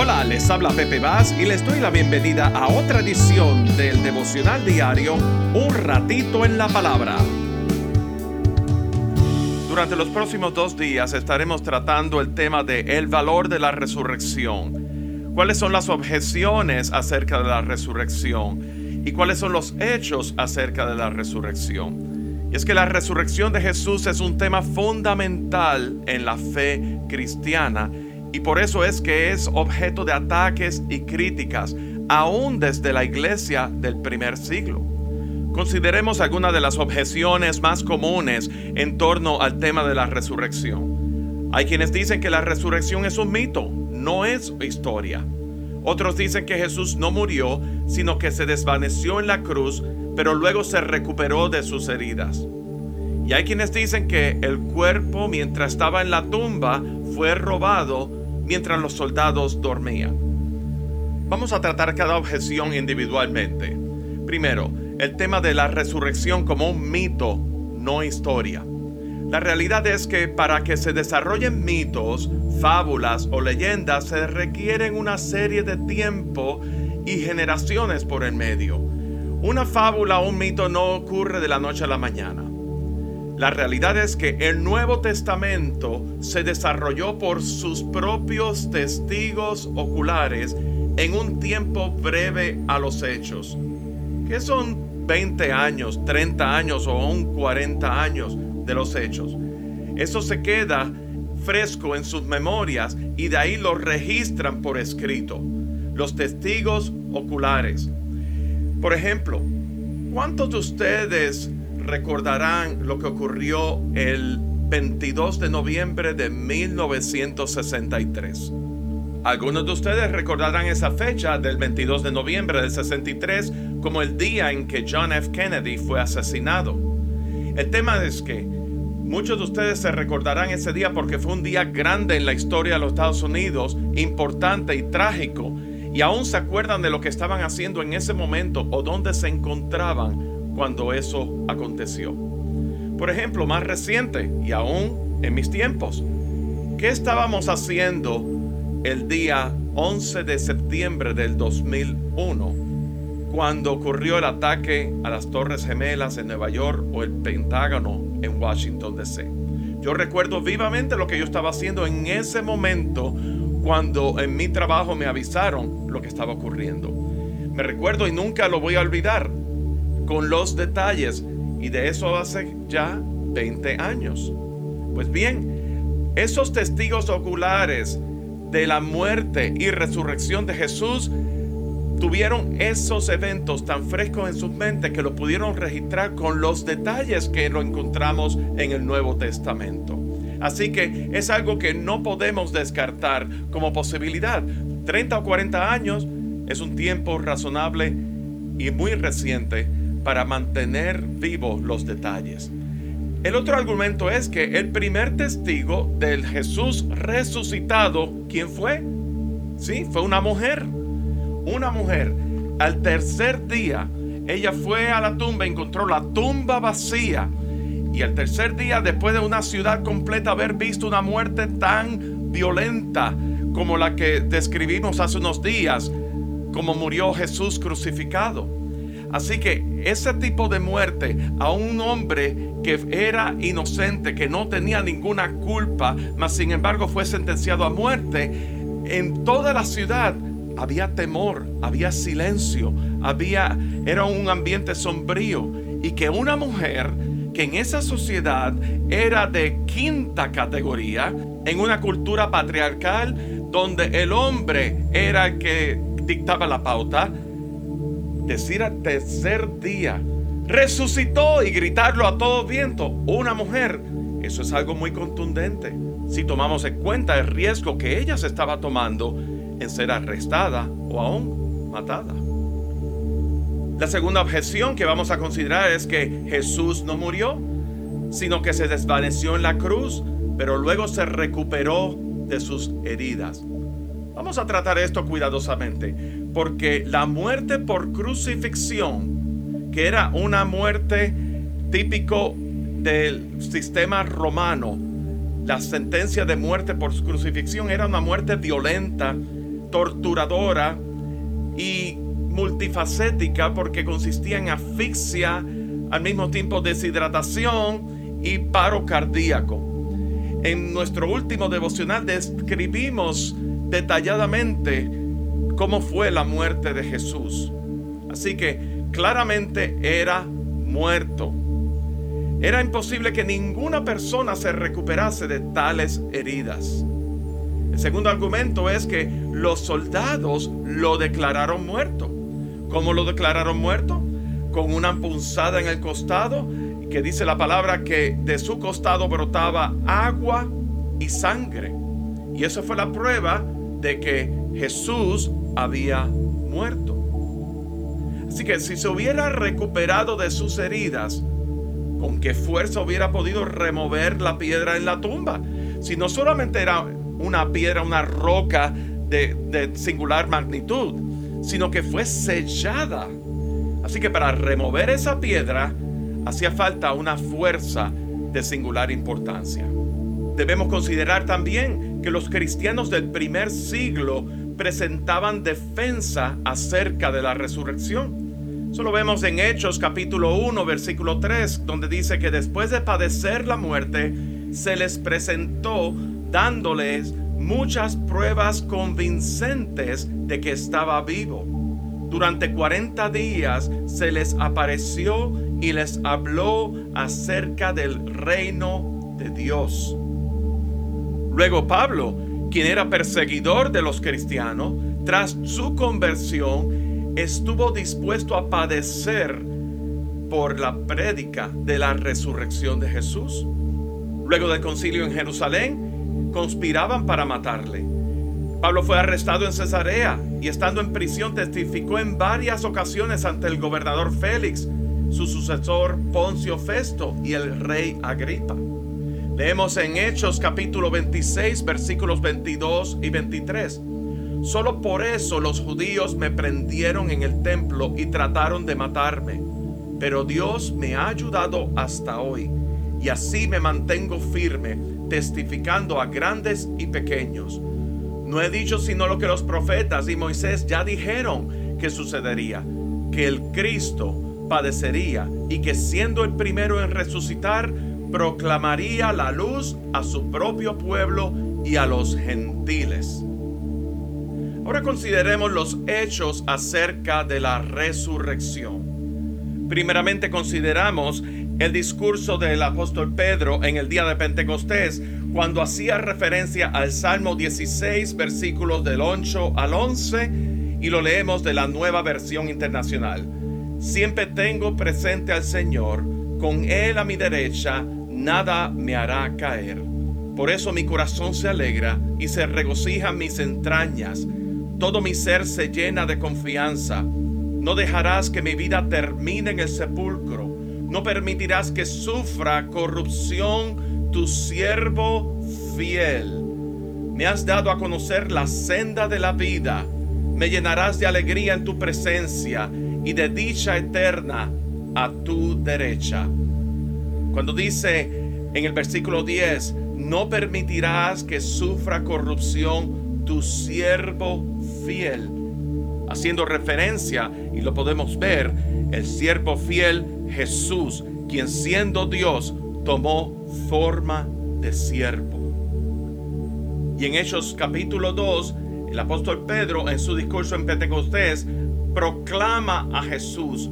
Hola, les habla Pepe Vaz y les doy la bienvenida a otra edición del devocional diario Un ratito en la palabra. Durante los próximos dos días estaremos tratando el tema de el valor de la resurrección. ¿Cuáles son las objeciones acerca de la resurrección? ¿Y cuáles son los hechos acerca de la resurrección? Y es que la resurrección de Jesús es un tema fundamental en la fe cristiana y por eso es que es objeto de ataques y críticas, aún desde la iglesia del primer siglo. Consideremos algunas de las objeciones más comunes en torno al tema de la resurrección. Hay quienes dicen que la resurrección es un mito, no es historia. Otros dicen que Jesús no murió, sino que se desvaneció en la cruz, pero luego se recuperó de sus heridas. Y hay quienes dicen que el cuerpo mientras estaba en la tumba fue robado mientras los soldados dormían. Vamos a tratar cada objeción individualmente. Primero, el tema de la resurrección como un mito, no historia. La realidad es que para que se desarrollen mitos, fábulas o leyendas se requieren una serie de tiempo y generaciones por el medio. Una fábula o un mito no ocurre de la noche a la mañana. La realidad es que el Nuevo Testamento se desarrolló por sus propios testigos oculares en un tiempo breve a los hechos, que son 20 años, 30 años o aún 40 años de los hechos. Eso se queda fresco en sus memorias y de ahí lo registran por escrito, los testigos oculares. Por ejemplo, ¿cuántos de ustedes recordarán lo que ocurrió el 22 de noviembre de 1963. Algunos de ustedes recordarán esa fecha del 22 de noviembre del 63 como el día en que John F. Kennedy fue asesinado. El tema es que muchos de ustedes se recordarán ese día porque fue un día grande en la historia de los Estados Unidos, importante y trágico, y aún se acuerdan de lo que estaban haciendo en ese momento o dónde se encontraban cuando eso aconteció. Por ejemplo, más reciente y aún en mis tiempos, ¿qué estábamos haciendo el día 11 de septiembre del 2001 cuando ocurrió el ataque a las Torres Gemelas en Nueva York o el Pentágono en Washington, D.C.? Yo recuerdo vivamente lo que yo estaba haciendo en ese momento cuando en mi trabajo me avisaron lo que estaba ocurriendo. Me recuerdo y nunca lo voy a olvidar con los detalles. Y de eso hace ya 20 años. Pues bien, esos testigos oculares de la muerte y resurrección de Jesús tuvieron esos eventos tan frescos en sus mentes que lo pudieron registrar con los detalles que lo encontramos en el Nuevo Testamento. Así que es algo que no podemos descartar como posibilidad. 30 o 40 años es un tiempo razonable y muy reciente para mantener vivos los detalles. El otro argumento es que el primer testigo del Jesús resucitado, ¿quién fue? Sí, fue una mujer. Una mujer. Al tercer día, ella fue a la tumba, encontró la tumba vacía. Y al tercer día, después de una ciudad completa haber visto una muerte tan violenta como la que describimos hace unos días, como murió Jesús crucificado. Así que ese tipo de muerte a un hombre que era inocente, que no tenía ninguna culpa, mas sin embargo fue sentenciado a muerte, en toda la ciudad había temor, había silencio, había era un ambiente sombrío y que una mujer que en esa sociedad era de quinta categoría, en una cultura patriarcal donde el hombre era el que dictaba la pauta, decir al tercer día, resucitó y gritarlo a todo viento, una mujer, eso es algo muy contundente. Si tomamos en cuenta el riesgo que ella se estaba tomando en ser arrestada o aún matada. La segunda objeción que vamos a considerar es que Jesús no murió, sino que se desvaneció en la cruz, pero luego se recuperó de sus heridas. Vamos a tratar esto cuidadosamente, porque la muerte por crucifixión, que era una muerte típico del sistema romano, la sentencia de muerte por crucifixión era una muerte violenta, torturadora y multifacética porque consistía en asfixia, al mismo tiempo deshidratación y paro cardíaco. En nuestro último devocional describimos detalladamente cómo fue la muerte de Jesús. Así que claramente era muerto. Era imposible que ninguna persona se recuperase de tales heridas. El segundo argumento es que los soldados lo declararon muerto. ¿Cómo lo declararon muerto? Con una punzada en el costado, que dice la palabra que de su costado brotaba agua y sangre. Y eso fue la prueba de que Jesús había muerto. Así que si se hubiera recuperado de sus heridas, ¿con qué fuerza hubiera podido remover la piedra en la tumba? Si no solamente era una piedra, una roca de, singular magnitud, sino que fue sellada. Así que para remover esa piedra hacía falta una fuerza de singular importancia. Debemos considerar también que los cristianos del primer siglo presentaban defensa acerca de la resurrección. Eso lo vemos en Hechos capítulo 1 versículo 3, donde dice que después de padecer la muerte, se les presentó dándoles muchas pruebas convincentes de que estaba vivo. Durante 40 días se les apareció y les habló acerca del reino de Dios. Luego Pablo, quien era perseguidor de los cristianos, tras su conversión, estuvo dispuesto a padecer por la prédica de la resurrección de Jesús. Luego del concilio en Jerusalén, conspiraban para matarle. Pablo fue arrestado en Cesarea y estando en prisión testificó en varias ocasiones ante el gobernador Félix, su sucesor Poncio Festo y el rey Agripa. Leemos en Hechos capítulo 26 versículos 22 y 23. Solo por eso los judíos me prendieron en el templo y trataron de matarme. Pero Dios me ha ayudado hasta hoy y así me mantengo firme, testificando a grandes y pequeños. No he dicho sino lo que los profetas y Moisés ya dijeron que sucedería, que el Cristo padecería y que siendo el primero en resucitar, proclamaría la luz a su propio pueblo y a los gentiles. Ahora consideremos los hechos acerca de la resurrección. Primeramente consideramos el discurso del apóstol Pedro en el día de Pentecostés, cuando hacía referencia al Salmo 16, versículos del 8 al 11, y lo leemos de la nueva versión internacional. Siempre tengo presente al Señor, con Él a mi derecha, nada me hará caer. Por eso mi corazón se alegra y se regocijan mis entrañas. Todo mi ser se llena de confianza. No dejarás que mi vida termine en el sepulcro. No permitirás que sufra corrupción tu siervo fiel. Me has dado a conocer la senda de la vida. Me llenarás de alegría en tu presencia y de dicha eterna a tu derecha. Cuando dice en el versículo 10, no permitirás que sufra corrupción tu siervo fiel. Haciendo referencia, y lo podemos ver, el siervo fiel Jesús, quien siendo Dios tomó forma de siervo. Y en Hechos capítulo 2, el apóstol Pedro en su discurso en Pentecostés proclama a Jesús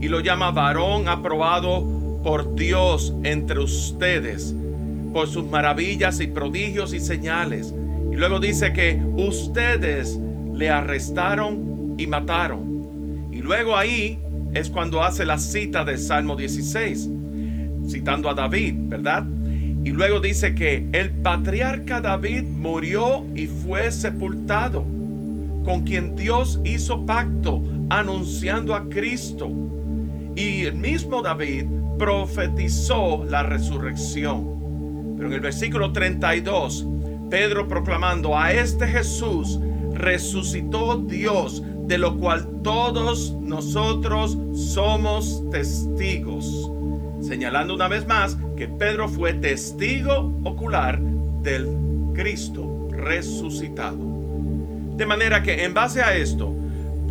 y lo llama varón aprobado por Dios entre ustedes, por sus maravillas y prodigios y señales. Y luego dice que ustedes le arrestaron y mataron. Y luego ahí es cuando hace la cita del Salmo 16, citando a David, ¿verdad? Y luego dice que el patriarca David murió y fue sepultado, con quien Dios hizo pacto anunciando a Cristo. Y el mismo David profetizó la resurrección. Pero en el versículo 32, Pedro proclamando a este Jesús resucitó Dios, de lo cual todos nosotros somos testigos. Señalando una vez más que Pedro fue testigo ocular del Cristo resucitado. De manera que en base a esto,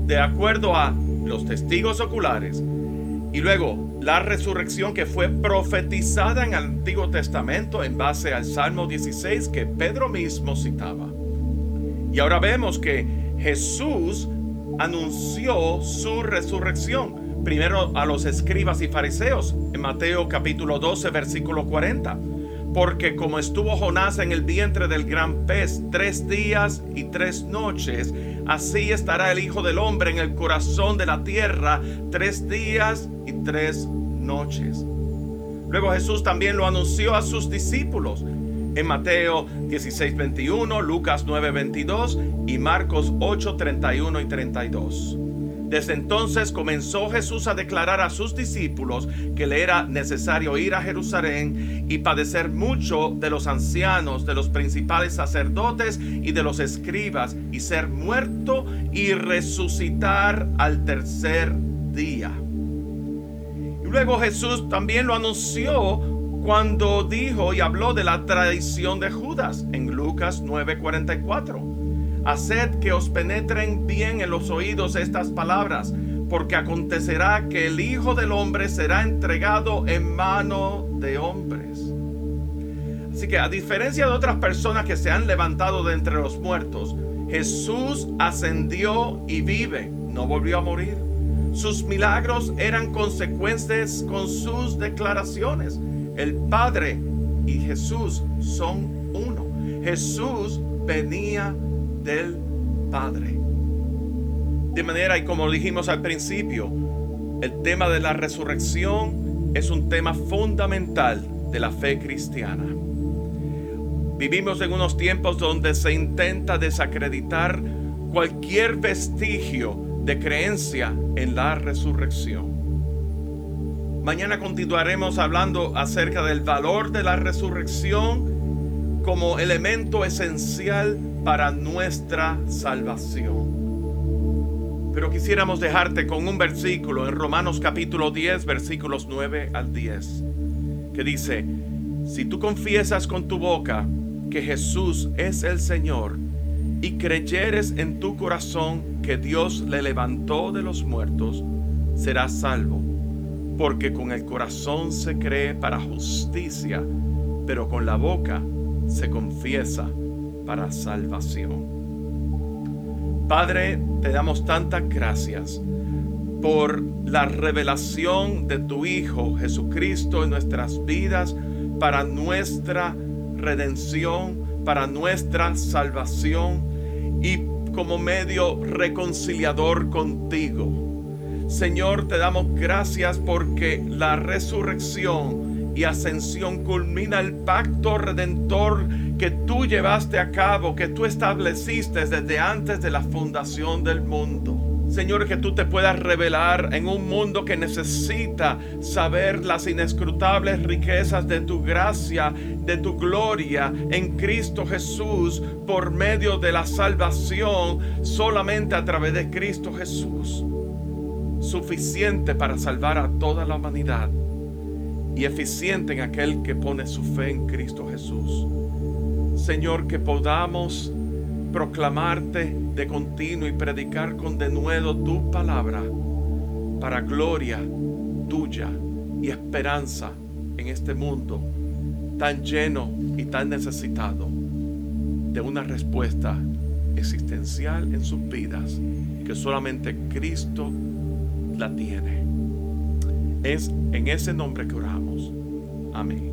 de acuerdo a los testigos oculares y luego la resurrección que fue profetizada en el Antiguo Testamento en base al Salmo 16 que Pedro mismo citaba. Y ahora vemos que Jesús anunció su resurrección, primero a los escribas y fariseos, en Mateo capítulo 12, versículo 40 porque como estuvo Jonás en el vientre del gran pez tres días y tres noches, así estará el Hijo del Hombre en el corazón de la tierra tres días y tres noches. Luego Jesús también lo anunció a sus discípulos en Mateo 16, 21, Lucas 9, 22 y Marcos 8, 31 y 32. Desde entonces comenzó Jesús a declarar a sus discípulos que le era necesario ir a Jerusalén y padecer mucho de los ancianos, de los principales sacerdotes y de los escribas, y ser muerto y resucitar al tercer día. Luego Jesús también lo anunció cuando dijo y habló de la traición de Judas en Lucas 9:44. Haced que os penetren bien en los oídos estas palabras, porque acontecerá que el Hijo del Hombre será entregado en mano de hombres. Así que a diferencia de otras personas que se han levantado de entre los muertos, Jesús ascendió y vive, no volvió a morir. Sus milagros eran consecuentes con sus declaraciones. El Padre y Jesús son uno. Jesús venía del Padre. De manera, y como dijimos al principio, el tema de la resurrección es un tema fundamental de la fe cristiana. Vivimos en unos tiempos donde se intenta desacreditar cualquier vestigio de creencia en la resurrección. Mañana continuaremos hablando acerca del valor de la resurrección como elemento esencial para nuestra salvación. Pero quisiéramos dejarte con un versículo en Romanos capítulo 10, versículos 9 al 10, que dice, si tú confiesas con tu boca que Jesús es el Señor y creyeres en tu corazón que Dios le levantó de los muertos, serás salvo, porque con el corazón se cree para justicia, pero con la boca se confiesa para salvación. Padre, te damos tantas gracias por la revelación de tu Hijo Jesucristo en nuestras vidas para nuestra redención, para nuestra salvación y como medio reconciliador contigo. Señor, te damos gracias porque la resurrección y ascensión culmina el pacto redentor que tú llevaste a cabo, que tú estableciste desde antes de la fundación del mundo. Señor, que tú te puedas revelar en un mundo que necesita saber las inescrutables riquezas de tu gracia, de tu gloria en Cristo Jesús por medio de la salvación solamente a través de Cristo Jesús. Suficiente para salvar a toda la humanidad y eficiente en aquel que pone su fe en Cristo Jesús. Señor, que podamos proclamarte de continuo y predicar con denuedo tu palabra para gloria tuya y esperanza en este mundo tan lleno y tan necesitado de una respuesta existencial en sus vidas que solamente Cristo la tiene. Es en ese nombre que oramos. Amén.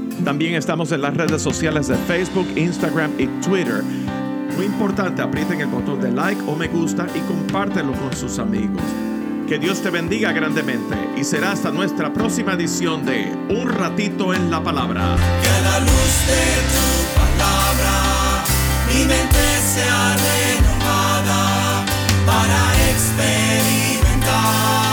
También estamos en las redes sociales de Facebook, Instagram y Twitter. Muy importante, aprieten el botón de like o me gusta y compártelo con sus amigos. Que Dios te bendiga grandemente y será hasta nuestra próxima edición de Un ratito en la palabra. Que la luz de tu palabra mi mente sea renovada para experimentar.